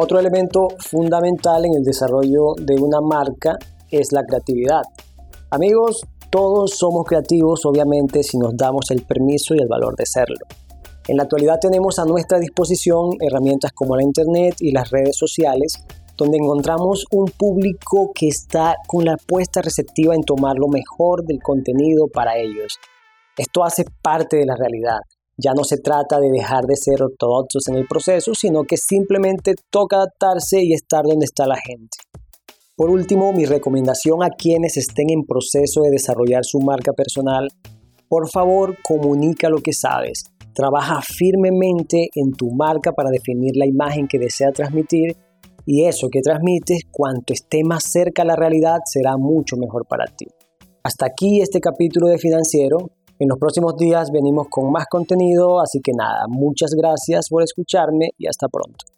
Otro elemento fundamental en el desarrollo de una marca es la creatividad. Amigos, todos somos creativos obviamente si nos damos el permiso y el valor de serlo. En la actualidad tenemos a nuestra disposición herramientas como la Internet y las redes sociales, donde encontramos un público que está con la apuesta receptiva en tomar lo mejor del contenido para ellos. Esto hace parte de la realidad. Ya no se trata de dejar de ser ortodoxos en el proceso, sino que simplemente toca adaptarse y estar donde está la gente. Por último, mi recomendación a quienes estén en proceso de desarrollar su marca personal, por favor comunica lo que sabes. Trabaja firmemente en tu marca para definir la imagen que desea transmitir y eso que transmites, cuanto esté más cerca a la realidad, será mucho mejor para ti. Hasta aquí este capítulo de Financiero. En los próximos días venimos con más contenido, así que nada, muchas gracias por escucharme y hasta pronto.